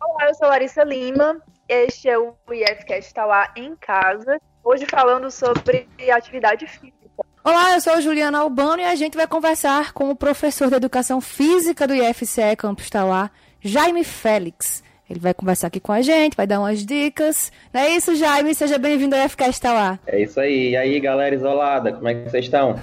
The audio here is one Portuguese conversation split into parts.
Olá, eu sou Larissa Lima. Este é o IFCast Tauá em casa. Hoje falando sobre atividade física. Olá, eu sou Juliana Albano e a gente vai conversar com o professor de Educação Física do IFCE Campus Tauá, Jaime Félix. Ele vai conversar aqui com a gente, vai dar umas dicas. Não é isso, Jaime? Seja bem-vindo ao IFCast Tauá. É isso aí. E aí, galera isolada, como é que vocês estão?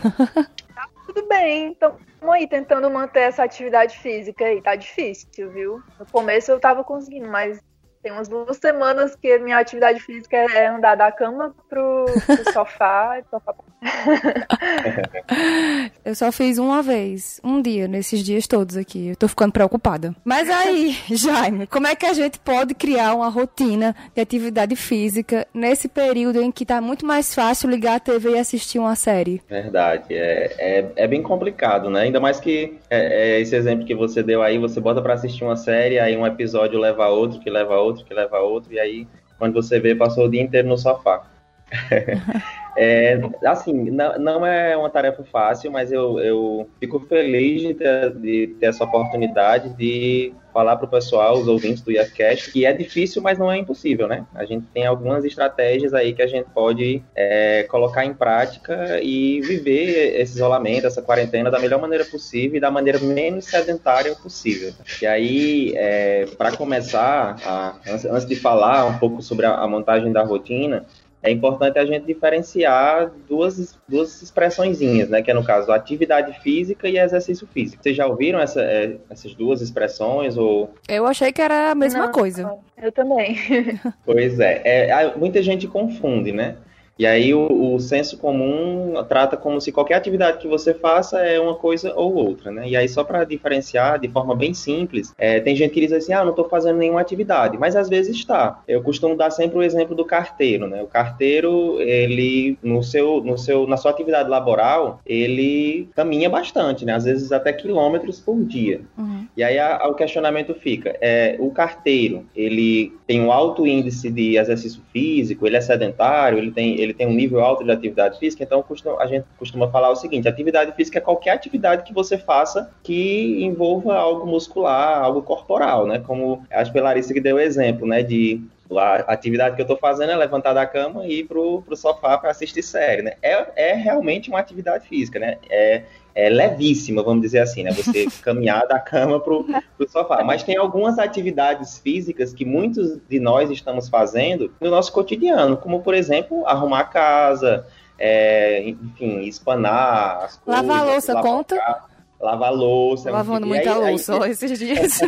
Tudo bem, estamos aí tentando manter essa atividade física aí. Tá difícil, viu? No começo eu tava conseguindo, mas tem umas duas semanas que a minha atividade física é andar da cama pro, pro sofá. sofá. eu só fiz uma vez, um dia, nesses dias todos aqui. Eu tô ficando preocupada. Mas aí, Jaime, como é que a gente pode criar uma rotina de atividade física nesse período em que tá muito mais fácil ligar a TV e assistir uma série? Verdade. É, é, é bem complicado, né? Ainda mais que é, é esse exemplo que você deu aí, você bota para assistir uma série, aí um episódio leva a outro, que leva a outro outro, que leva outro, e aí, quando você vê, passou o dia inteiro no sofá. é, assim, não, não, é uma tarefa fácil, mas eu, eu fico feliz de ter, de ter essa oportunidade de falar para o pessoal, os ouvintes do IFCast, que é difícil, mas não é impossível, né? A gente tem algumas estratégias aí que a gente pode é, colocar em prática e viver esse isolamento, essa quarentena da melhor maneira possível e da maneira menos sedentária possível. E aí, é, para começar, a, antes de falar um pouco sobre a, a montagem da rotina, é importante a gente diferenciar duas, duas expressõezinhas, né? Que é no caso atividade física e exercício físico. Vocês já ouviram essa, é, essas duas expressões? Ou... Eu achei que era a mesma Não, coisa. Eu também. pois é, é. Muita gente confunde, né? E aí o, o, senso comum trata como se qualquer atividade que você faça é uma coisa ou outra, né? E aí só para diferenciar de forma bem simples, é, tem gente que diz assim, ah, não estou fazendo nenhuma atividade, mas às vezes está. Eu costumo dar sempre o exemplo do carteiro, né? O carteiro, ele no seu, no seu, na sua atividade laboral, ele caminha bastante, né? Às vezes até quilômetros por dia. Uhum. E aí a, a, o questionamento fica, é, o carteiro, ele tem um alto índice de exercício físico, ele é sedentário, ele tem ele tem um nível alto de atividade física, então a gente costuma falar o seguinte: atividade física é qualquer atividade que você faça que envolva algo muscular, algo corporal, né? Como acho que a Larissa que deu o exemplo, né? De a atividade que eu estou fazendo é levantar da cama e ir pro, pro sofá para assistir série, né? É, é realmente uma atividade física, né? É, é levíssima, vamos dizer assim, né? Você caminhar da cama pro, pro sofá. Mas tem algumas atividades físicas que muitos de nós estamos fazendo no nosso cotidiano, como, por exemplo, arrumar a casa, é, enfim, espanar as coisas. Lavar a louça, conta? Lavar louça. Lavando muita aí, louça aí, esses dias.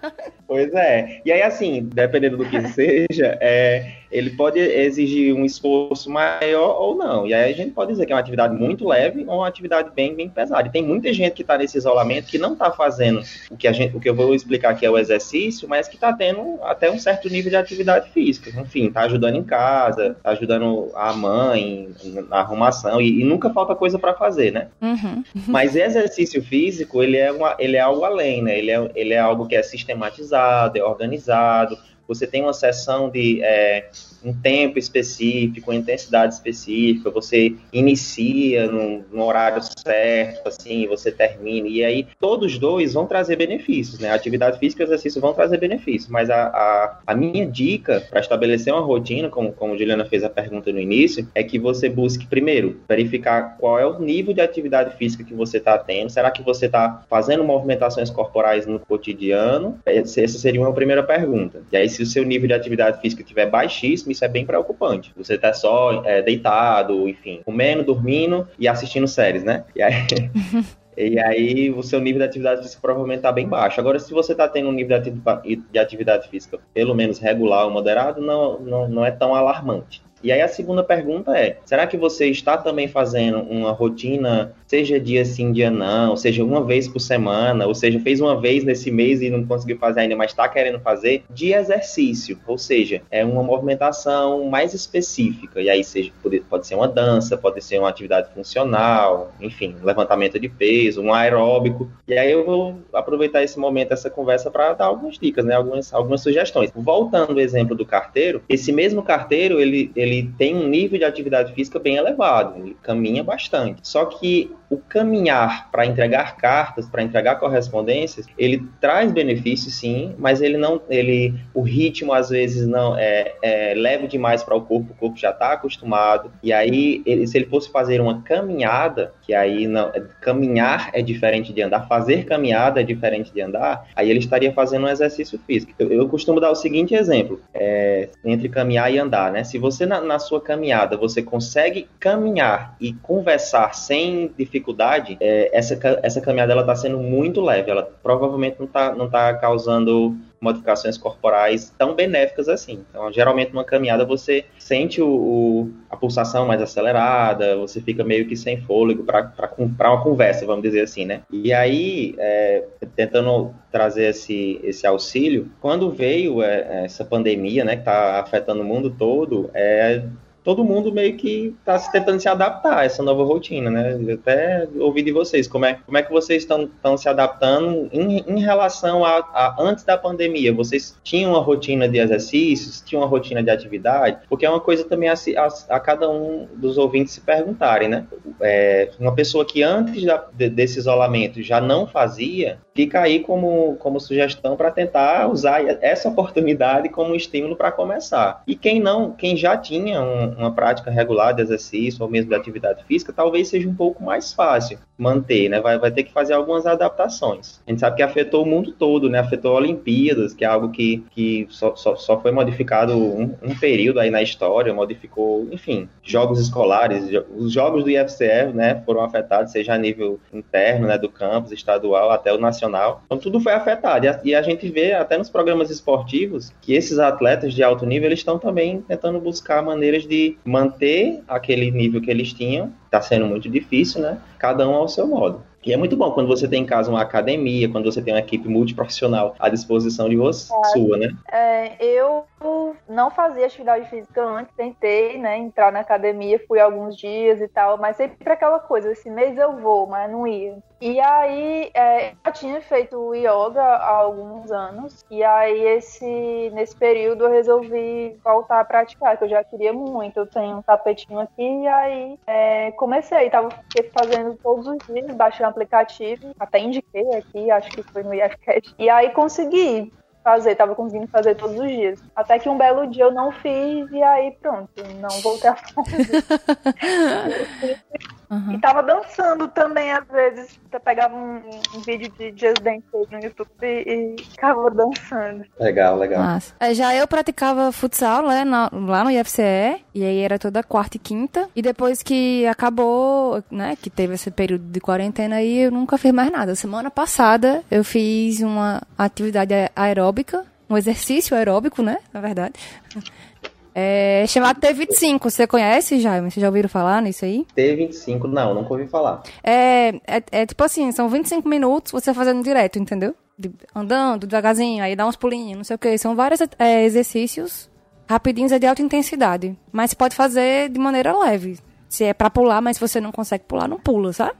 pois é. E aí, assim, dependendo do que seja, é, ele pode exigir um esforço maior ou não. E aí a gente pode dizer que é uma atividade muito leve ou uma atividade bem, bem pesada. E tem muita gente que está nesse isolamento que não está fazendo o que, a gente, o que eu vou explicar aqui é o exercício, mas que está tendo até um certo nível de atividade física. Enfim, está ajudando em casa, está ajudando a mãe na arrumação e, e nunca falta coisa para fazer, né? Uhum. Mas exercício físico, ele é, uma, ele é algo além, né? Ele é, ele é algo que é sistematizado, é organizado, você tem uma sessão de é, um tempo específico, uma intensidade específica, você inicia no, no, horário certo, assim, você termina, e aí todos dois vão trazer benefícios, né? A atividade física e exercício vão trazer benefícios, mas a, a, a minha dica para estabelecer uma rotina, como, como a Juliana fez a pergunta no início, é que você busque, primeiro, verificar qual é o nível de atividade física que você está tendo, será que você está fazendo movimentações corporais no cotidiano? Essa seria uma primeira pergunta. E aí, se o seu nível de atividade física estiver baixíssimo, isso é bem preocupante. Você tá só é, deitado, enfim, comendo, dormindo e assistindo séries, né? E aí. E aí o seu nível de atividade física provavelmente está bem baixo. Agora, se você está tendo um nível de atividade física pelo menos regular ou moderado, não, não, não é tão alarmante. E aí a segunda pergunta é: será que você está também fazendo uma rotina, seja dia sim, dia não, seja uma vez por semana, ou seja, fez uma vez nesse mês e não conseguiu fazer ainda, mas está querendo fazer, de exercício, ou seja, é uma movimentação mais específica. E aí seja, pode, pode ser uma dança, pode ser uma atividade funcional, enfim, levantamento de peso, um aeróbico. E aí eu vou aproveitar esse momento, essa conversa, para dar algumas dicas, né? Algumas, algumas sugestões. Voltando ao exemplo do carteiro, esse mesmo carteiro, ele, ele ele tem um nível de atividade física bem elevado, ele caminha bastante. Só que o caminhar para entregar cartas, para entregar correspondências, ele traz benefícios sim, mas ele não, ele, o ritmo às vezes não é, é leve demais para o corpo, o corpo já está acostumado. E aí, ele, se ele fosse fazer uma caminhada, que aí não, é, caminhar é diferente de andar, fazer caminhada é diferente de andar, aí ele estaria fazendo um exercício físico. Eu, eu costumo dar o seguinte exemplo, é, entre caminhar e andar, né? Se você na, na sua caminhada você consegue caminhar e conversar sem dificuldade é, essa, essa caminhada ela está sendo muito leve. Ela provavelmente não está não tá causando modificações corporais tão benéficas assim. Então, geralmente, numa caminhada você sente o, o a pulsação mais acelerada, você fica meio que sem fôlego para uma conversa, vamos dizer assim, né? E aí, é, tentando trazer esse, esse auxílio, quando veio é, essa pandemia, né, que está afetando o mundo todo, é, todo mundo meio que está tentando se adaptar a essa nova rotina, né? Eu até ouvi de vocês, como é, como é que vocês estão se adaptando em, em relação a, a, antes da pandemia? Vocês tinham uma rotina de exercícios, tinham uma rotina de atividade? Porque é uma coisa também a, a, a cada um dos ouvintes se perguntarem, né? É, uma pessoa que antes da, de, desse isolamento já não fazia, fica aí como, como sugestão para tentar usar essa oportunidade como estímulo para começar. E quem não, quem já tinha um, uma prática regular de exercício ou mesmo de atividade física, talvez seja um pouco mais fácil manter, né? Vai, vai ter que fazer algumas adaptações. A gente sabe que afetou o mundo todo, né? Afetou Olimpíadas, que é algo que, que só, só, só foi modificado um, um, período aí na história, modificou, enfim, jogos escolares, os jogos do IFCE, né, foram afetados, seja a nível interno, né, do campus, estadual, até o nacional. Então tudo foi afetado. E a, e a gente vê até nos programas esportivos que esses atletas de alto nível, eles estão também tentando buscar maneiras de manter aquele nível que eles tinham, está sendo muito difícil, né? Cada um ao seu modo. E é muito bom quando você tem em casa uma academia, quando você tem uma equipe multiprofissional à disposição de você, é, sua, né? É, eu não fazia atividade física antes, tentei, né, entrar na academia, fui alguns dias e tal, mas sempre aquela coisa, esse mês eu vou, mas não ia. E aí, é, eu tinha feito yoga há alguns anos, e aí esse, nesse período eu resolvi voltar a praticar, que eu já queria muito, eu tenho um tapetinho aqui, e aí é, comecei, tava fazendo todos os dias, baixei um aplicativo, até indiquei aqui, acho que foi no IFCast, e aí consegui fazer, tava conseguindo fazer todos os dias. Até que um belo dia eu não fiz e aí pronto, não voltei a fazer. Uhum. E tava dançando também, às vezes. Eu pegava um, um vídeo de Just Dance no YouTube e, e ficava dançando. Legal, legal. É, já eu praticava futsal né, na, lá no IFCE, e aí era toda quarta e quinta. E depois que acabou, né, que teve esse período de quarentena aí, eu nunca fiz mais nada. Semana passada eu fiz uma atividade aeróbica, um exercício aeróbico, né, na verdade. É chamado T25. Você conhece, Jaime? Vocês já ouviram falar nisso aí? T25, não, nunca ouvi falar. É, é, é tipo assim, são 25 minutos você fazendo direto, entendeu? De, andando devagarzinho, aí dá uns pulinhos, não sei o que. São vários é, exercícios rapidinhos é de alta intensidade. Mas você pode fazer de maneira leve. Se é pra pular, mas se você não consegue pular, não pula, sabe?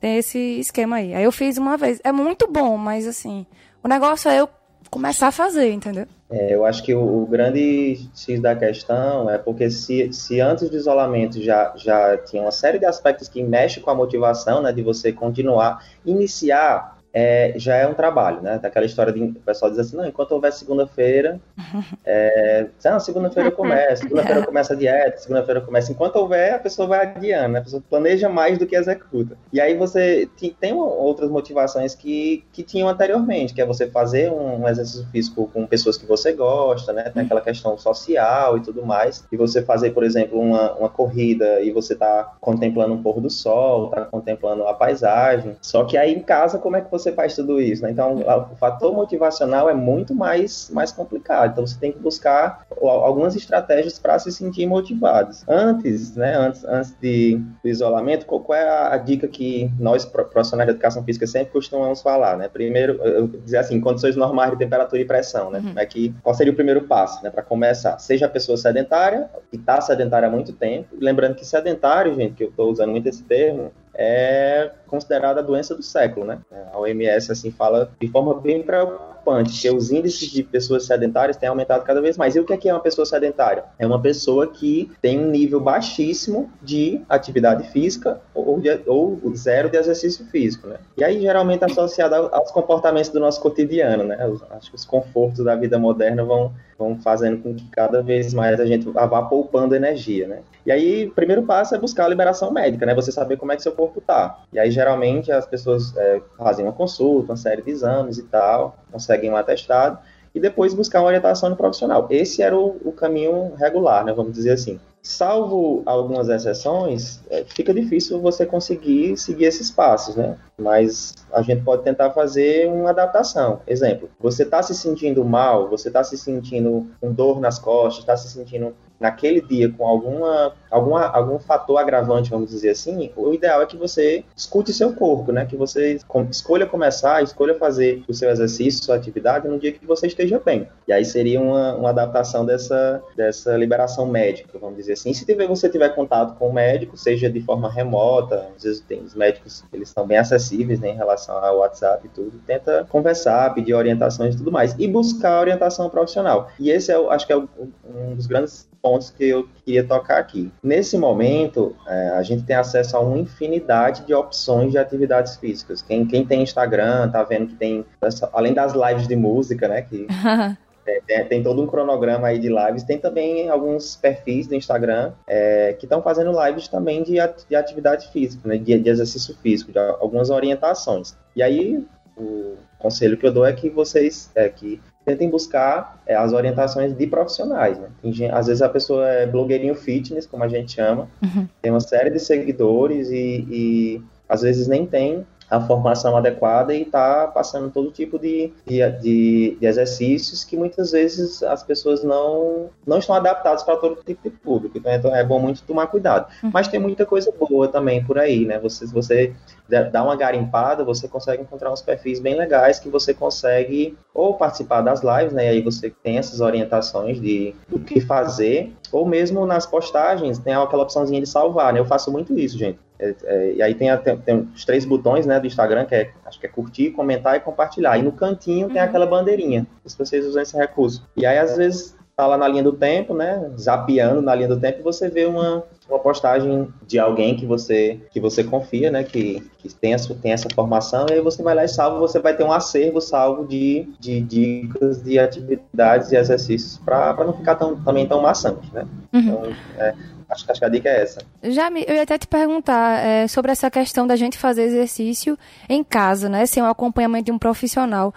Tem esse esquema aí. Aí eu fiz uma vez. É muito bom, mas assim, o negócio é eu começar a fazer, entendeu? É, eu acho que o, o, grande X da questão é porque se, se antes do isolamento já, já tinha uma série de aspectos que mexem com a motivação, né, de você continuar, iniciar é, já é um trabalho, né? Daquela história de o pessoal diz assim, não, enquanto houver segunda-feira, é, não, segunda-feira eu começo, segunda-feira eu começo a dieta, segunda-feira eu começo. Enquanto houver, a pessoa vai adiando, né? A pessoa planeja mais do que executa. E aí você tem outras motivações que, que tinham anteriormente, que é você fazer um exercício físico com pessoas que você gosta, né? Tem aquela questão social e tudo mais. E você fazer, por exemplo, uma, uma corrida e você tá contemplando um pôr do sol, tá contemplando a paisagem. Só que aí em casa, como é que você você faz tudo isso, né? Então, o fator motivacional é muito mais, mais complicado. Então, você tem que buscar algumas estratégias para se sentir motivados. Antes, né? Antes, antes de, do isolamento, qual, qual é a, a, dica que nós, profissionais de educação física, sempre costumamos falar, né? Primeiro, eu dizer assim, condições normais de temperatura e pressão, né? Uhum. É que, qual seria o primeiro passo, né? Para começar, seja a pessoa sedentária, que está sedentária há muito tempo. Lembrando que sedentário, gente, que eu estou usando muito esse termo, é considerada a doença do século, né? A OMS assim fala de forma bem preocupante, porque os índices de pessoas sedentárias têm aumentado cada vez mais. E o que é, que é uma pessoa sedentária? É uma pessoa que tem um nível baixíssimo de atividade física ou, de, ou zero de exercício físico, né? E aí, geralmente, associado aos comportamentos do nosso cotidiano, né? Acho que os confortos da vida moderna vão, vão fazendo com que cada vez mais a gente vá poupando energia, né? E aí, o primeiro passo é buscar a liberação médica, né? Você saber como é que seu corpo tá. E aí, geralmente, as pessoas é, fazem uma consulta, uma série de exames e tal, conseguem um atestado, e depois buscar uma orientação no profissional. Esse era o, o caminho regular, né? Vamos dizer assim. Salvo algumas exceções, é, fica difícil você conseguir seguir esses passos, né? Mas a gente pode tentar fazer uma adaptação. Exemplo, você está se sentindo mal, você está se sentindo com dor nas costas, está se sentindo naquele dia com alguma, alguma, algum fator agravante, vamos dizer assim, o ideal é que você escute seu corpo, né? Que você escolha começar, escolha fazer o seu exercício, sua atividade no dia que você esteja bem. E aí seria uma, uma adaptação dessa, dessa liberação médica, vamos dizer assim. Se tiver, você tiver contato com o médico, seja de forma remota, às vezes tem os médicos, eles estão bem acessíveis né, em relação ao WhatsApp e tudo, tenta conversar, pedir orientações e tudo mais. E buscar orientação profissional. E esse é, acho que é um dos grandes pontos que eu queria tocar aqui. Nesse momento, é, a gente tem acesso a uma infinidade de opções de atividades físicas. Quem, quem tem Instagram tá vendo que tem, além das lives de música, né, que é, tem, tem, todo um cronograma aí de lives. Tem também alguns perfis do Instagram é, que estão fazendo lives também de, de atividade física, né, de, de, exercício físico, de algumas orientações. E aí, o conselho que eu dou é que vocês, é, que tentem buscar é, as orientações de profissionais. Né? Tem, às vezes a pessoa é blogueirinho fitness, como a gente chama, uhum. tem uma série de seguidores e, e às vezes nem tem a formação adequada e está passando todo tipo de, de, de, exercícios que muitas vezes as pessoas não, não estão adaptadas para todo tipo de público. Então é bom muito tomar cuidado. Uhum. Mas tem muita coisa boa também por aí, né? Você, você dá uma garimpada, você consegue encontrar uns perfis bem legais que você consegue ou participar das lives, né? E aí você tem essas orientações de o que fazer, ou mesmo nas postagens tem aquela opçãozinha de salvar, né? Eu faço muito isso, gente. É, é, e aí tem, tem, tem, os três botões né, do Instagram, que é, acho que é curtir, comentar e compartilhar. E no cantinho tem uhum. aquela bandeirinha, se vocês usam esse recurso. E aí, às vezes, tá lá na linha do tempo, né? Zapeando na linha do tempo, e você vê uma, uma postagem de alguém que você que você confia, né? Que, que tem, essa, tem essa formação, e aí você vai lá e salva, você vai ter um acervo salvo de, de dicas, de atividades e exercícios para não ficar tão, também tão maçante, né? Uhum. Então, é, Acho, acho que a dica é essa. Já me, eu ia até te perguntar é, sobre essa questão da gente fazer exercício em casa, né? Sem o acompanhamento de um profissional.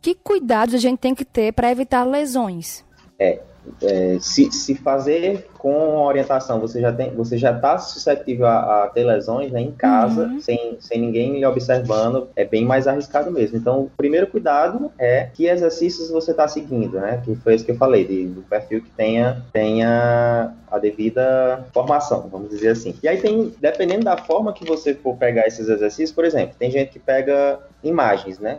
Que cuidados a gente tem que ter para evitar lesões? É, é, se, se fazer com orientação você já tem você já está suscetível a, a, ter lesões né, em casa uhum. sem, sem ninguém lhe observando é bem mais arriscado mesmo então o primeiro cuidado é que exercícios você está seguindo né que foi isso que eu falei de, do perfil que tenha tenha a devida formação vamos dizer assim e aí tem dependendo da forma que você for pegar esses exercícios por exemplo tem gente que pega imagens né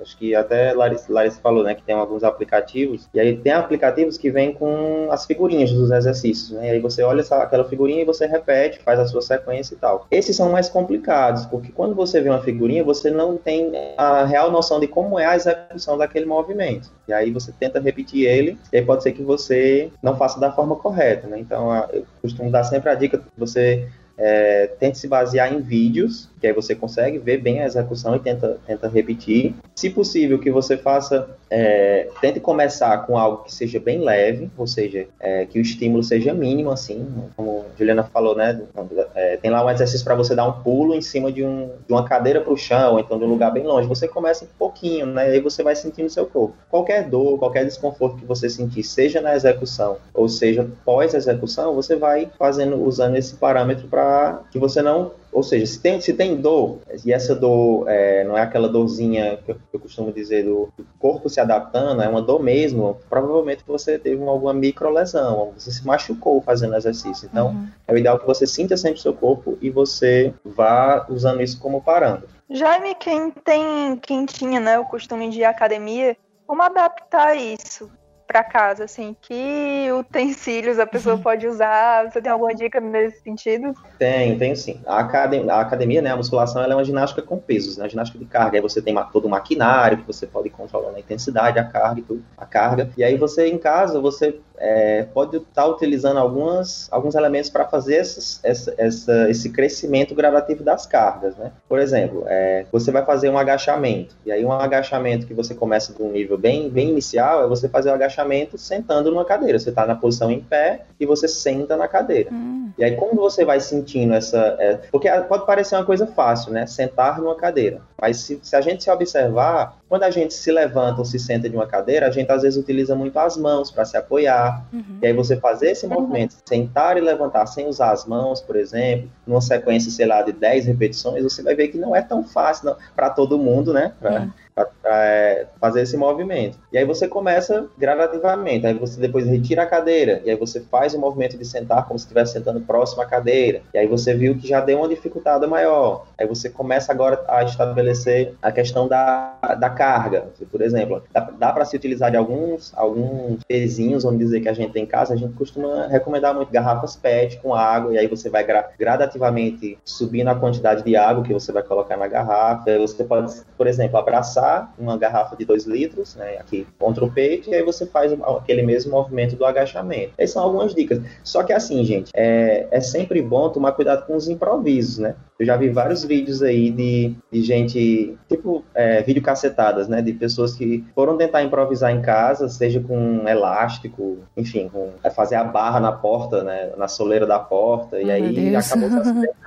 acho que, até Larissa, Larissa falou né que tem alguns aplicativos e aí tem aplicativos que vêm com as figurinhas dos exercícios exercícios, né? E aí você olha essa, aquela figurinha e você repete, faz a sua sequência e tal. Esses são mais complicados, porque quando você vê uma figurinha, você não tem a real noção de como é a execução daquele movimento. E aí você tenta repetir ele, e aí pode ser que você não faça da forma correta, né? Então, eu costumo dar sempre a dica que você é, tente se basear em vídeos, que aí você consegue ver bem a execução e tenta, tenta repetir. Se possível, que você faça, é, tente começar com algo que seja bem leve, ou seja, é, que o estímulo seja mínimo, assim, como a Juliana falou, né? É, tem lá um exercício para você dar um pulo em cima de, um, de uma cadeira para o chão, ou então de um lugar bem longe. Você começa um pouquinho, né? E aí você vai sentindo seu corpo. Qualquer dor, qualquer desconforto que você sentir, seja na execução ou seja pós-execução, você vai fazendo, usando esse parâmetro para que você não. Ou seja, se tem, se tem dor, e essa dor é, não é aquela dorzinha que eu, que eu costumo dizer do, do, corpo se adaptando, é uma dor mesmo, provavelmente você teve uma, alguma microlesão, você se machucou fazendo exercício. Então, uhum. é o ideal que você sinta sempre o seu corpo e você vá usando isso como parâmetro. Jaime, quem tem, quem tinha né, o costume de ir à academia, como adaptar isso? Para casa, assim, que utensílios a pessoa uhum. pode usar? Você tem alguma dica nesse sentido? Tenho, tenho sim. A academia, a academia né, a musculação, ela é uma ginástica com pesos, né? Ginástica de carga. Aí você tem todo o maquinário que você pode controlar a intensidade, a carga e tudo, a carga. E aí você em casa, você é, pode estar tá utilizando algumas, alguns elementos para fazer essas, essa, essa, esse crescimento gradativo das cargas, né? Por exemplo, é, você vai fazer um agachamento, e aí um agachamento que você começa de um nível bem, bem inicial é você fazer o agachamento sentando numa cadeira. Você está na posição em pé e você senta na cadeira. Hum. E aí, como você vai sentindo essa. É, porque pode parecer uma coisa fácil, né? Sentar numa cadeira. Mas se, se, a gente se observar, quando a gente se levanta ou se senta de uma cadeira, a gente às vezes utiliza muito as mãos para se apoiar. Uhum. E aí você fazer esse uhum. movimento, sentar e levantar sem usar as mãos, por exemplo, numa sequência, sei lá, de 10 repetições, você vai ver que não é tão fácil para todo mundo, né? Pra, uhum fazer esse movimento. E aí você começa gradativamente, aí você depois retira a cadeira, e aí você faz o movimento de sentar como se estivesse sentando próximo à cadeira, e aí você viu que já deu uma dificuldade maior. Aí você começa agora a estabelecer a questão da, da carga. Por exemplo, dá, dá para se utilizar de alguns, alguns pezinhos, vamos dizer, que a gente tem em casa, a gente costuma recomendar muito garrafas PET com água, e aí você vai gra gradativamente subindo a quantidade de água que você vai colocar na garrafa. Aí você pode, por exemplo, abraçar uma garrafa de 2 litros, né, aqui contra o peito, e aí você faz aquele mesmo movimento do agachamento. Essas são algumas dicas. Só que assim, gente, é, é sempre bom tomar cuidado com os improvisos, né? Eu já vi vários vídeos aí de, de gente, tipo, é, vídeo cacetadas, né? De pessoas que foram tentar improvisar em casa, seja com um elástico, enfim, com, é, fazer a barra na porta, né? Na soleira da porta, e aí acabou se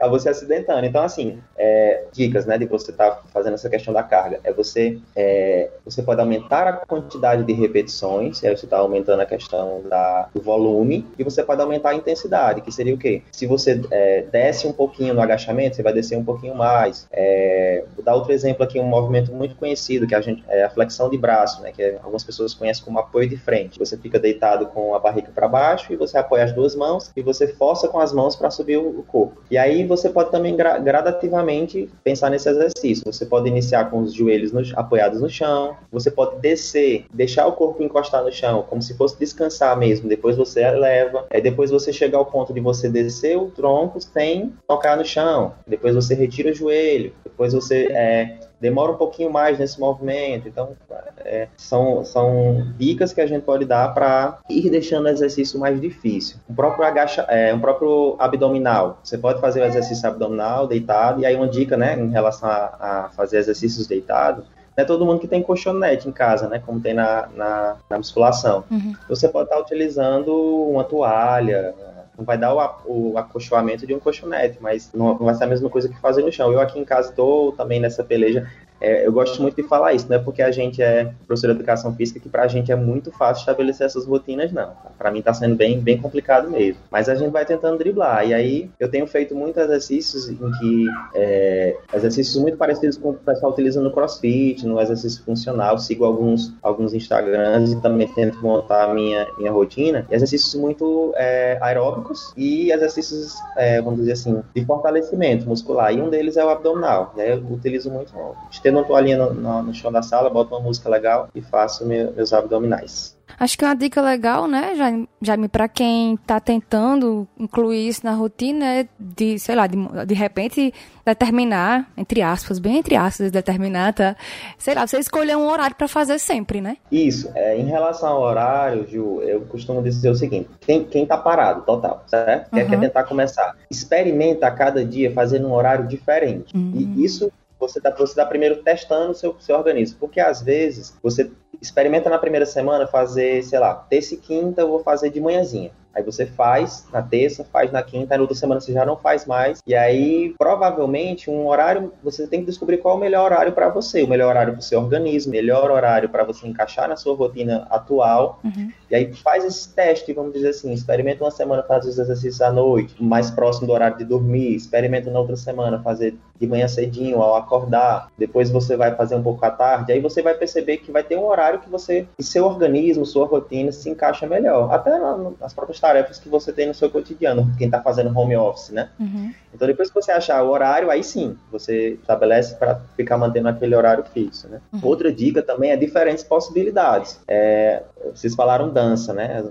acabou se acidentando. Então, assim, é, dicas, né, de você estar tá fazendo essa questão da carga, é você, é, você pode aumentar a quantidade de repetições, aí você está aumentando a questão da, do volume, e você pode aumentar a intensidade, que seria o quê? Se você é, desce um pouquinho no agachamento, você vai descer um pouquinho mais. É, vou dar outro exemplo aqui, um movimento muito conhecido, que a gente, é a flexão de braço, né, que algumas pessoas conhecem como apoio de frente. Você fica deitado com a barriga para baixo, e você apoia as duas mãos, e você força com as mãos para subir o, corpo. E aí você pode também gra gradativamente pensar nesse exercício. Você pode iniciar com os joelhos no, apoiados no chão, você pode descer, deixar o corpo encostar no chão, como se fosse descansar mesmo. Depois você eleva, aí depois você chega ao ponto de você descer o tronco sem tocar no chão. Depois você retira o joelho, depois você é, demora um pouquinho mais nesse movimento. Então, é, são, são dicas que a gente pode dar para ir deixando o exercício mais difícil. O próprio agacha, é, um próprio abdominal. Você pode fazer o exercício abdominal deitado, e aí uma dica, né, em relação a, a fazer exercícios deitados, não é todo mundo que tem colchonete em casa, né? Como tem na, na, na musculação. Uhum. Você pode estar utilizando uma toalha, não vai dar o, o acolchoamento de um colchonete, mas não, não, vai ser a mesma coisa que fazer no chão. Eu aqui em casa estou também nessa peleja é, eu gosto muito de falar isso, não é porque a gente é professor de educação física que para a gente é muito fácil estabelecer essas rotinas, não. Para mim está sendo bem, bem complicado mesmo. Mas a gente vai tentando driblar. E aí eu tenho feito muitos exercícios em que é, exercícios muito parecidos com o pessoal utiliza no CrossFit, no exercício funcional. Sigo alguns, alguns Instagrams e também tento montar a minha, minha rotina. Exercícios muito é, aeróbicos e exercícios, é, vamos dizer assim, de fortalecimento muscular. E um deles é o abdominal. E aí eu utilizo muito estendo uma toalhinha no, no, no, chão da sala, boto uma música legal e faço meu, meus abdominais. Acho que é uma dica legal, né, Jaime, Jaime para quem está tentando incluir isso na rotina é de, sei lá, de, de repente determinar, entre aspas, bem entre aspas, determinar, tá? Sei lá, você escolher um horário para fazer sempre, né? Isso. É, em relação ao horário, Ju, eu costumo dizer o seguinte: quem, quem tá parado, total, certo? Uhum. Quer, quer tentar começar. Experimenta a cada dia fazendo um horário diferente. Uhum. E isso você está você tá primeiro testando o seu, seu organismo. Porque às vezes você experimenta na primeira semana fazer, sei lá, terça e quinta eu vou fazer de manhãzinha. Aí você faz na terça, faz na quinta, aí na outra semana você já não faz mais. E aí, provavelmente, um horário, você tem que descobrir qual é o melhor horário para você, o melhor horário para o seu organismo, melhor horário para você encaixar na sua rotina atual. Uhum. E aí faz esse teste, vamos dizer assim, experimenta uma semana fazer os exercícios à noite, mais próximo do horário de dormir, experimenta na outra semana fazer de manhã cedinho ao acordar, depois você vai fazer um pouco à tarde, aí você vai perceber que vai ter um horário que você, que seu organismo, sua rotina se encaixa melhor. Até nas próprias tarefas que você tem no seu cotidiano, quem está fazendo home office, né? Uhum. Então depois que você achar o horário, aí sim, você estabelece para ficar mantendo aquele horário fixo, né? Uhum. Outra dica também é diferentes possibilidades. É, vocês falaram dança, né?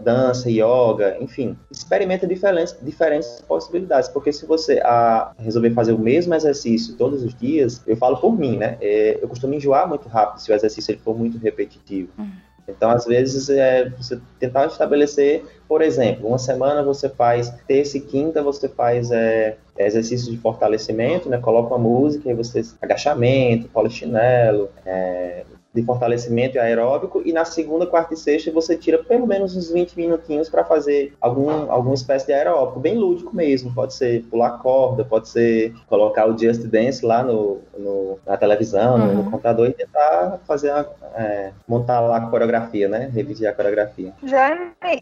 Dança, yoga, enfim. Experimenta diferentes, diferentes possibilidades, porque se você a, resolver fazer o mesmo exercício todos os dias, eu falo por mim, né? É, eu costumo enjoar muito rápido se o exercício ele for muito repetitivo. Uhum. Então, às vezes, é você tentar estabelecer, por exemplo, uma semana você faz terça e quinta, você faz é, exercício de fortalecimento, né? Coloca uma música e você agachamento, polichinelo, é, de fortalecimento e aeróbico, e na segunda, quarta e sexta você tira pelo menos uns 20 minutinhos para fazer algum, alguma espécie de aeróbico, bem lúdico mesmo. Pode ser pular corda, pode ser colocar o Just Dance lá no, no na televisão, uhum. no, no, computador e tentar fazer é, montar lá a coreografia, né? Revisar a coreografia. Já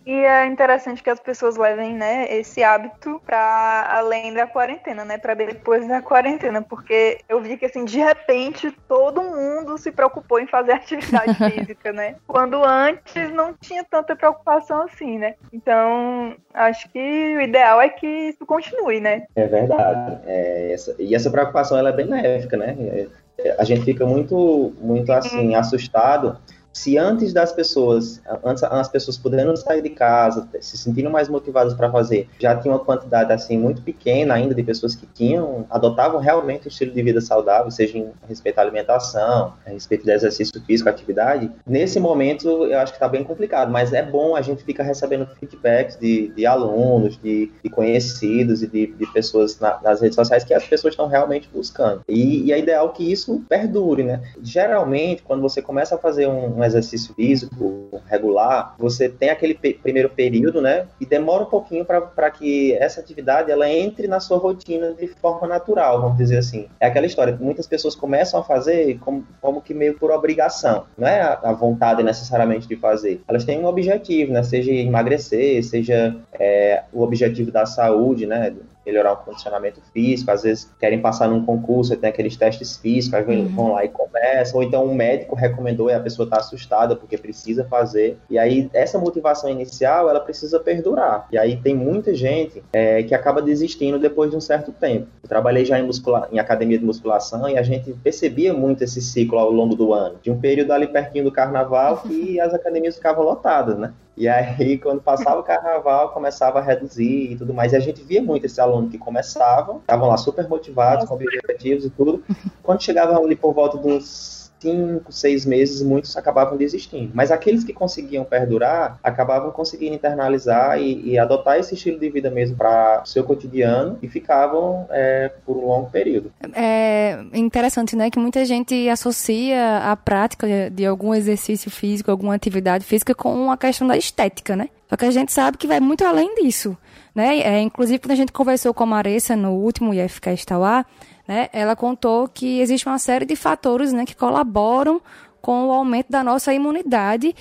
e é interessante que as pessoas levem, né, esse hábito para além da quarentena, né, para depois da quarentena, porque eu vi que assim, de repente todo mundo se preocupou em fazer fazer atividade física, né? Quando antes não tinha tanta preocupação assim, né? Então, acho que o ideal é que isso continue, né? É verdade. É, essa, e essa preocupação ela é benéfica, né? É, a gente fica muito, muito assim, assustado se antes das pessoas, antes as pessoas podendo sair de casa, se sentindo mais motivadas para fazer, já tinha uma quantidade assim muito pequena ainda de pessoas que tinham, adotavam realmente um estilo de vida saudável, seja em respeito à alimentação, a respeito do exercício físico, atividade. Nesse momento eu acho que está bem complicado, mas é bom a gente ficar recebendo feedbacks de, de alunos, de, de, conhecidos e de, de pessoas na, nas redes sociais que as pessoas estão realmente buscando. E, e é ideal que isso perdure, né? Geralmente, quando você começa a fazer um um exercício físico regular, você tem aquele primeiro período, né? E demora um pouquinho para que essa atividade ela entre na sua rotina de forma natural, vamos dizer assim. É aquela história, muitas pessoas começam a fazer como, como que meio por obrigação, não é a, a vontade necessariamente de fazer. Elas têm um objetivo, né? Seja emagrecer, seja é, o objetivo da saúde, né? Melhorar o condicionamento físico, às vezes querem passar num concurso, tem aqueles testes físicos, aí uhum. vão lá e começam, ou então um médico recomendou e a pessoa está assustada porque precisa fazer. E aí essa motivação inicial, ela precisa perdurar. E aí tem muita gente é, que acaba desistindo depois de um certo tempo. Eu trabalhei já em, muscula em academia de musculação e a gente percebia muito esse ciclo ao longo do ano. De um período ali pertinho do carnaval que as academias ficavam lotadas, né? E aí, quando passava o carnaval, começava a reduzir e tudo mais. E a gente via muito esse aluno que começavam, estavam lá super motivados, com objetivos e tudo. Quando chegavam ali por volta dos cinco, seis meses, muitos acabavam desistindo. Mas aqueles que conseguiam perdurar, acabavam conseguindo internalizar e, e adotar esse estilo de vida mesmo para o seu cotidiano e ficavam é, por um longo período. É interessante, né, que muita gente associa a prática de algum exercício físico, alguma atividade física com a questão da estética, né? Só que a gente sabe que vai muito além disso, né? É, inclusive, quando a gente conversou com a Maressa no último IFCast Tauá, né, ela contou que existe uma série de fatores né, que colaboram com o aumento da nossa imunidade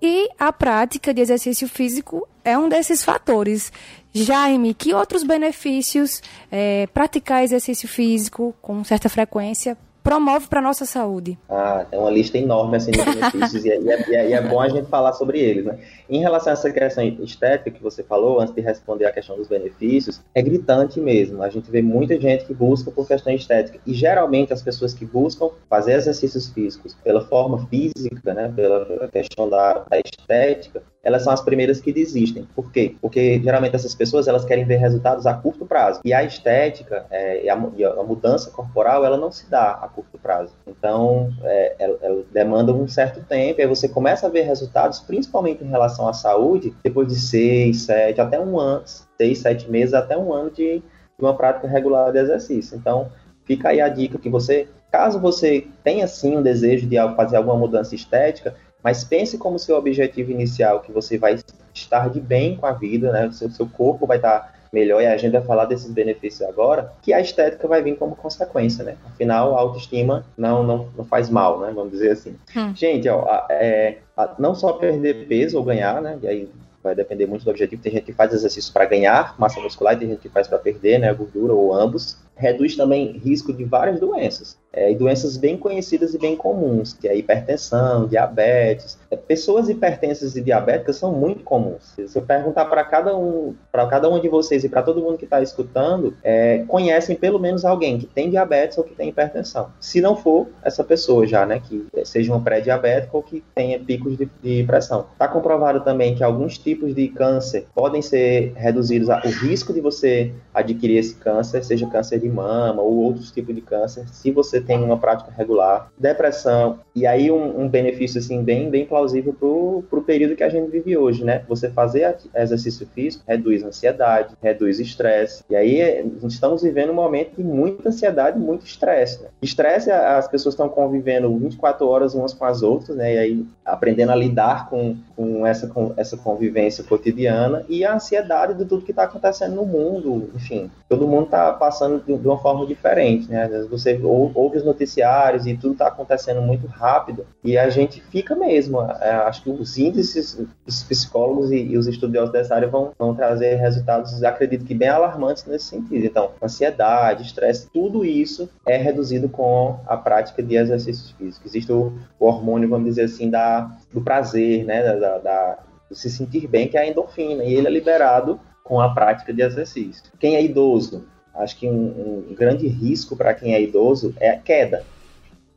e a prática de exercício físico é um desses fatores. Jaime, que outros benefícios é, praticar exercício físico com certa frequência promove para nossa saúde? Ah, é uma lista enorme assim, de benefícios e, é, e, é, e, é, bom a gente falar sobre eles. Né? Em relação a essa questão estética que você falou, antes de responder a questão dos benefícios, é gritante mesmo. A gente vê muita gente que busca por questão estética. E geralmente as pessoas que buscam fazer exercícios físicos pela forma física, né, pela questão da, da estética, elas são as primeiras que desistem. Por quê? Porque geralmente essas pessoas elas querem ver resultados a curto prazo. E a estética é, e, a, e, a, mudança corporal ela não se dá a curto prazo. Então é, ela, ela, demanda um certo tempo e aí você começa a ver resultados, principalmente em relação à saúde, depois de seis, sete, até um ano, seis, sete meses, até um ano de, de uma prática regular de exercício. Então fica aí a dica que você Caso você tenha sim um desejo de fazer alguma mudança estética, mas pense como seu objetivo inicial, que você vai estar de bem com a vida, né? O seu, seu corpo vai estar melhor, e a gente vai falar desses benefícios agora, que a estética vai vir como consequência, né? Afinal, a autoestima não, não, não faz mal, né? Vamos dizer assim. Hum. Gente, ó, a, é, a, não só perder peso ou ganhar, né? E aí vai depender muito do objetivo. Tem gente que faz exercício para ganhar massa muscular e tem gente que faz para perder, né? Gordura ou ambos. Reduz também risco de várias doenças é, e doenças bem conhecidas e bem comuns, que é hipertensão, diabetes. É, pessoas hipertensas e diabéticas são muito comuns. Se eu perguntar para cada um, para cada um de vocês e para todo mundo que está escutando, é, conhecem pelo menos alguém que tem diabetes ou que tem hipertensão. Se não for essa pessoa já, né, que seja uma pré-diabética ou que tenha picos de, de pressão. Está comprovado também que alguns tipos de câncer podem ser reduzidos, o risco de você adquirir esse câncer, seja câncer de mama ou outros tipos de câncer, se você tem uma prática regular, depressão, e aí um, um benefício assim bem, bem plausível para o período que a gente vive hoje, né? Você fazer exercício físico reduz ansiedade, reduz estresse, e aí estamos vivendo um momento de muita ansiedade, muito estresse. Né? Estresse, as pessoas estão convivendo 24 horas umas com as outras, né? E aí aprendendo a lidar com, com, essa, com essa convivência cotidiana e a ansiedade de tudo que está acontecendo no mundo, enfim, todo mundo está passando de, uma forma diferente, né? Às vezes você ou, ouve os noticiários e tudo está acontecendo muito rápido e a gente fica mesmo. É, acho que os índices, os psicólogos e, e, os estudiosos dessa área vão, vão trazer resultados, acredito que bem alarmantes nesse sentido. Então, ansiedade, estresse, tudo isso é reduzido com a prática de exercícios físicos. Existe o, o hormônio, vamos dizer assim, da, do prazer, né, da, da, do se sentir bem, que é a endorfina, e ele é liberado com a prática de exercício. Quem é idoso acho que um, um grande risco para quem é idoso é a queda.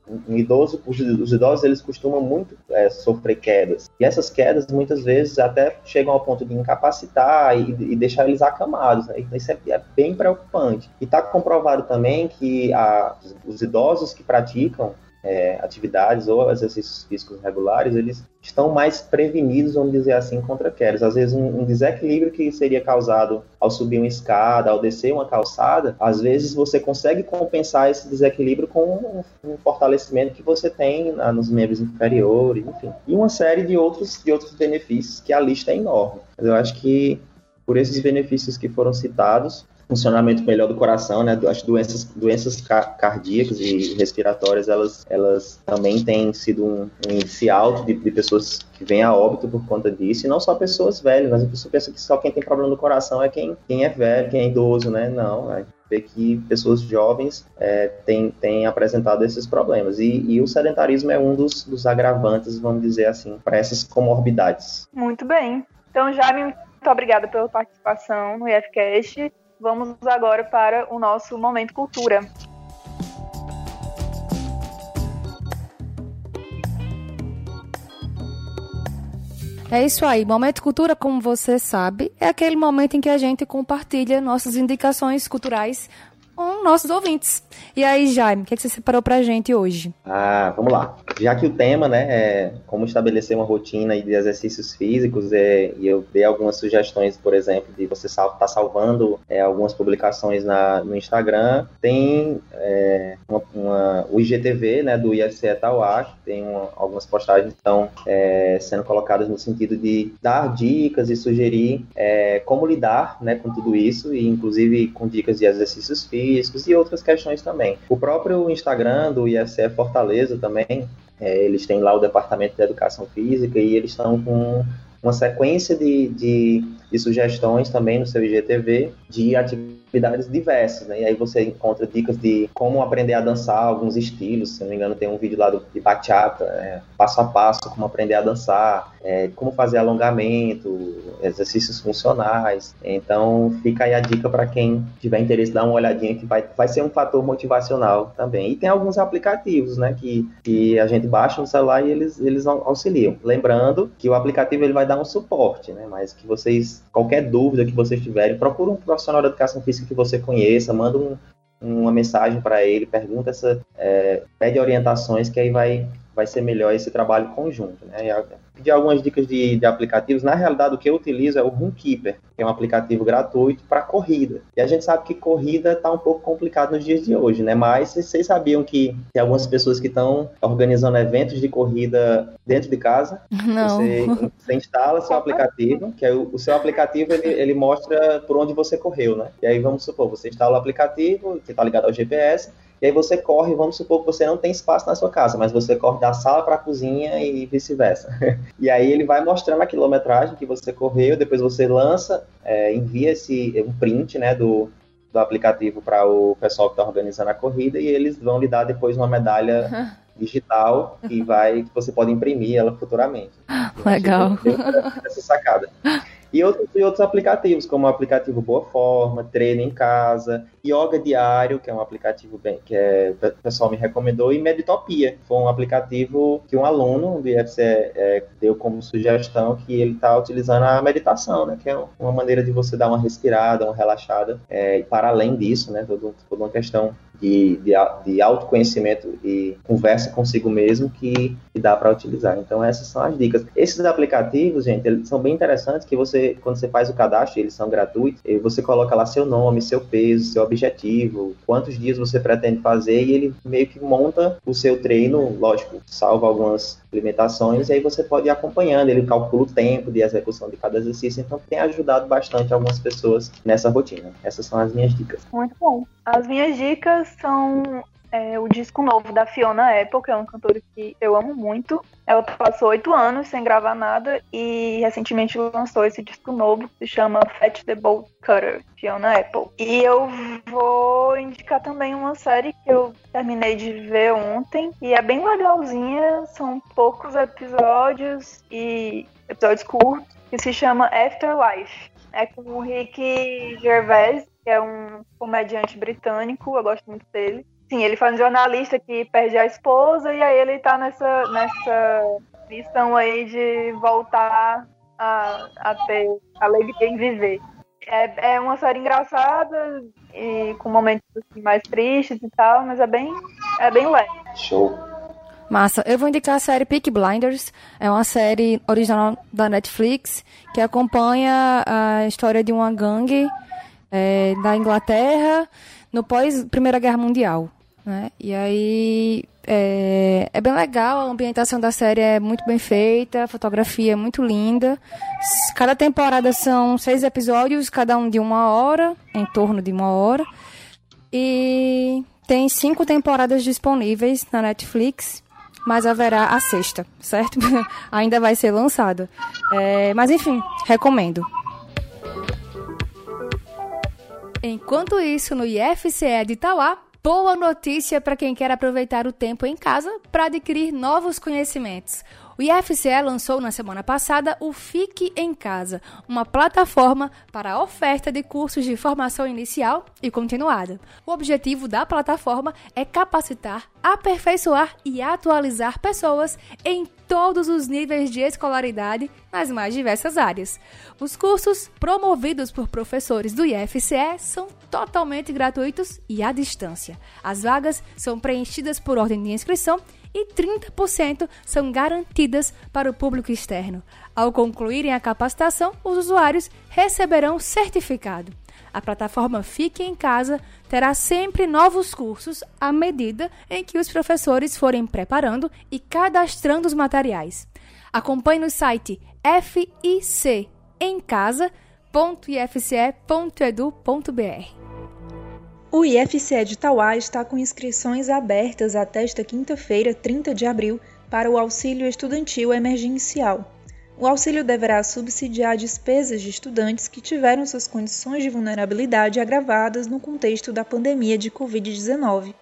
Um idoso, os, os idosos eles costumam muito é, sofrer quedas e essas quedas muitas vezes até chegam ao ponto de incapacitar e, e deixar eles acamados. Né? Isso é, é, bem preocupante. E está comprovado também que a, os idosos que praticam é, atividades ou exercícios físicos regulares, eles estão mais prevenidos, vamos dizer assim, contra quedas. Às vezes, um, um, desequilíbrio que seria causado ao subir uma escada, ao descer uma calçada, às vezes você consegue compensar esse desequilíbrio com um, um fortalecimento que você tem nos membros inferiores, enfim. E uma série de outros, de outros benefícios que a lista é enorme. Mas eu acho que por esses benefícios que foram citados, funcionamento melhor do coração, né? As doenças, doenças cardíacas e respiratórias, elas, elas também têm sido um, um índice alto de, de, pessoas que vêm a óbito por conta disso, e não só pessoas velhas, mas a pessoa pensa que só quem tem problema no coração é quem, quem é velho, quem é idoso, né? Não, é ver que pessoas jovens é, têm, têm apresentado esses problemas. E, e, o sedentarismo é um dos, dos agravantes, vamos dizer assim, para essas comorbidades. Muito bem. Então, Jaime, muito obrigada pela participação no IFCast. Vamos agora para o nosso Momento Cultura. É isso aí. Momento Cultura, como você sabe, é aquele momento em que a gente compartilha nossas indicações culturais com nossos ouvintes. E aí, Jaime, o que, é que você separou pra gente hoje? Ah, vamos lá. Já que o tema, né, é como estabelecer uma rotina de exercícios físicos, é, e eu dei algumas sugestões, por exemplo, de você estar tá salvando é, algumas publicações na, no Instagram, tem é, uma, uma, o IGTV, né, do IFCE Tauá, que tem uma, algumas postagens que estão é, sendo colocadas no sentido de dar dicas e sugerir é, como lidar, né, com tudo isso, e inclusive com dicas de exercícios físicos, riscos e outras questões também. O próprio Instagram do IFCE Fortaleza também, é, eles têm lá o Departamento de Educação Física e eles estão com uma sequência de, de, de, sugestões também no seu IGTV de atividades diversas, né? E aí você encontra dicas de como aprender a dançar alguns estilos, se não me engano tem um vídeo lá do, de bachata, é, passo a passo como aprender a dançar, é, como fazer alongamento, exercícios funcionais. Então fica aí a dica para quem tiver interesse dar uma olhadinha que vai, vai ser um fator motivacional também. E tem alguns aplicativos, né, que, que a gente baixa no celular e eles, eles auxiliam. Lembrando que o aplicativo ele vai dar um suporte, né, mas que vocês, qualquer dúvida que vocês tiverem, procure um profissional de educação física que você conheça, manda um, uma mensagem para ele, pergunta essa, é, pede orientações que aí vai, vai ser melhor esse trabalho conjunto, né? Pedir algumas dicas de, de, aplicativos. Na realidade, o que eu utilizo é o Runkeeper, que é um aplicativo gratuito para corrida. E a gente sabe que corrida está um pouco complicado nos dias de hoje, né? Mas vocês sabiam que tem algumas pessoas que estão organizando eventos de corrida dentro de casa? Não. Você, você instala seu aplicativo, que é o, o seu aplicativo ele, ele, mostra por onde você correu, né? E aí vamos supor, você instala o aplicativo que está ligado ao GPS e aí você corre, vamos supor que você não tem espaço na sua casa, mas você corre da sala para a cozinha e vice-versa. E aí ele vai mostrando a quilometragem que você correu, depois você lança, é, envia esse um print, né, do, do aplicativo para o pessoal que está organizando a corrida e eles vão lhe dar depois uma medalha digital que vai que você pode imprimir ela futuramente. Legal. Essa sacada. E outros, e outros aplicativos, como o aplicativo Boa Forma, Treino em Casa, Yoga Diário, que é um aplicativo bem, que é, o pessoal me recomendou, e Meditopia, foi um aplicativo que um aluno do IFCE é, deu como sugestão que ele está utilizando a meditação, né, que é uma maneira de você dar uma respirada, uma relaxada, é, e para além disso, né, toda, toda uma questão de, de, de, autoconhecimento e conversa consigo mesmo que, que dá para utilizar. Então essas são as dicas. Esses aplicativos, gente, eles são bem interessantes que você, quando você faz o cadastro, eles são gratuitos, e você coloca lá seu nome, seu peso, seu objetivo, quantos dias você pretende fazer e ele meio que monta o seu treino, lógico, salva algumas limitações, e aí você pode ir acompanhando, ele calcula o tempo de execução de cada exercício, então tem ajudado bastante algumas pessoas nessa rotina. Essas são as minhas dicas. Muito bom. As minhas dicas são é, o disco novo da Fiona Apple, que é uma cantora que eu amo muito. Ela passou oito anos sem gravar nada e recentemente lançou esse disco novo que se chama Fetch the Bolt Cutter, Fiona Apple. E eu vou indicar também uma série que eu terminei de ver ontem e é bem legalzinha, são poucos episódios e episódios curtos, que se chama Afterlife. É com o Rick Gervais, que é um comediante britânico, eu gosto muito dele. Sim, ele faz um jornalista que perde a esposa e aí ele tá nessa, nessa missão aí de voltar a, a ter alegria em viver. É, é uma série engraçada e com momentos assim, mais tristes e tal, mas é bem, é bem leve. Show. Massa. Eu vou indicar a série Peak Blinders. É uma série original da Netflix que acompanha a história de uma gangue é, da Inglaterra no pós Primeira Guerra Mundial. Né? E aí é, é, bem legal, a ambientação da série é muito bem feita, a fotografia é muito linda. Cada temporada são seis episódios, cada um de uma hora, em torno de uma hora. E tem cinco temporadas disponíveis na Netflix, mas haverá a sexta, certo? Ainda vai ser lançada. É, mas enfim, recomendo. Enquanto isso, no IFCE de Itauá, boa notícia para quem quer aproveitar o tempo em casa para adquirir novos conhecimentos. O IFCE lançou na semana passada o Fique em Casa, uma plataforma para a oferta de cursos de formação inicial e continuada. O objetivo da plataforma é capacitar, aperfeiçoar e atualizar pessoas em todos os níveis de escolaridade nas mais diversas áreas. Os cursos promovidos por professores do IFCE são totalmente gratuitos e à distância. As vagas são preenchidas por ordem de inscrição e 30% são garantidas para o público externo. Ao concluírem a capacitação, os usuários receberão certificado. A plataforma Fique em Casa terá sempre novos cursos à medida em que os professores forem preparando e cadastrando os materiais. Acompanhe no site ficemcasa.ifce.edu.br. O IFCE de Itauá está com inscrições abertas até esta quinta-feira, 30 de abril, para o auxílio estudantil emergencial. O auxílio deverá subsidiar despesas de estudantes que tiveram suas condições de vulnerabilidade agravadas no contexto da pandemia de Covid-19.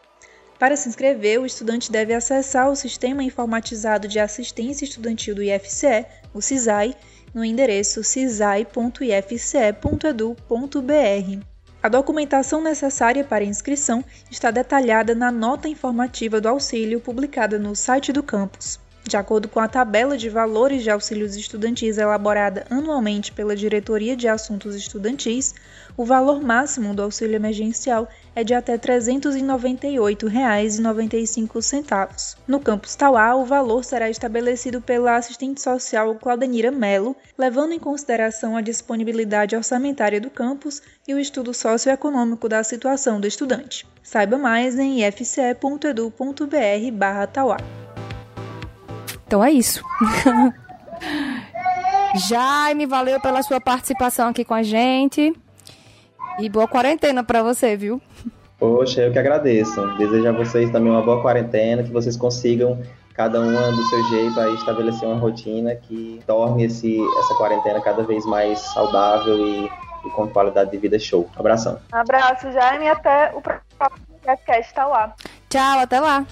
Para se inscrever, o estudante deve acessar o Sistema Informatizado de Assistência Estudantil do IFCE, o CISAI, no endereço cisai.ifce.edu.br. A documentação necessária para inscrição está detalhada na nota informativa do auxílio publicada no site do campus. De acordo com a tabela de valores de auxílios estudantis elaborada anualmente pela Diretoria de Assuntos Estudantis, o valor máximo do auxílio emergencial é de até R$ 398,95. No campus Tauá, o valor será estabelecido pela assistente social Claudenira Melo, levando em consideração a disponibilidade orçamentária do campus e o estudo socioeconômico da situação do estudante. Saiba mais em ifce.edu.br/tauá. Então é isso. Jaime, valeu pela sua participação aqui com a gente. E boa quarentena para você, viu? Poxa, eu que agradeço. Desejo a vocês também uma boa quarentena, que vocês consigam cada uma do seu jeito aí estabelecer uma rotina que torne esse, essa quarentena cada vez mais saudável e e com qualidade de vida show. Abração. Abraço, Jaime, e até o próximo podcast tá lá. Tchau, até lá.